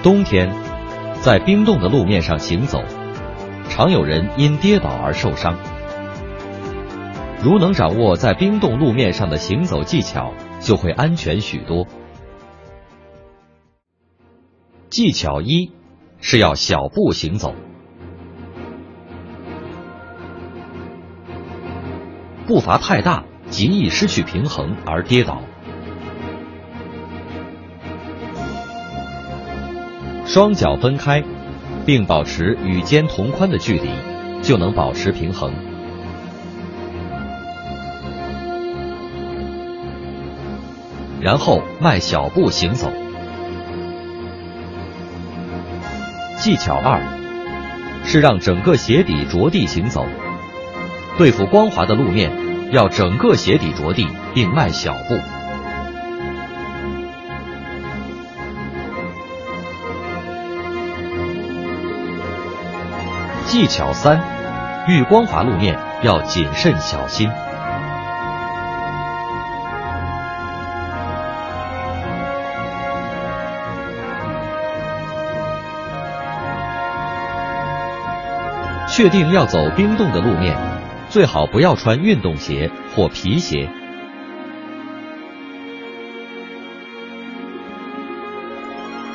冬天，在冰冻的路面上行走，常有人因跌倒而受伤。如能掌握在冰冻路面上的行走技巧，就会安全许多。技巧一是要小步行走，步伐太大，极易失去平衡而跌倒。双脚分开，并保持与肩同宽的距离，就能保持平衡。然后迈小步行走。技巧二是让整个鞋底着地行走。对付光滑的路面，要整个鞋底着地，并迈小步。技巧三，遇光滑路面要谨慎小心。确定要走冰冻的路面，最好不要穿运动鞋或皮鞋，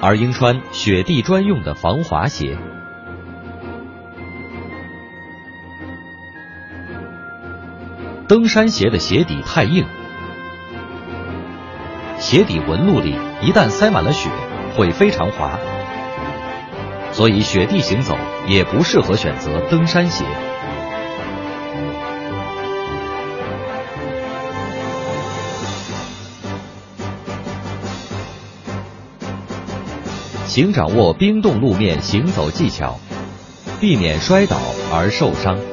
而应穿雪地专用的防滑鞋。登山鞋的鞋底太硬，鞋底纹路里一旦塞满了雪，会非常滑，所以雪地行走也不适合选择登山鞋。请掌握冰冻路面行走技巧，避免摔倒而受伤。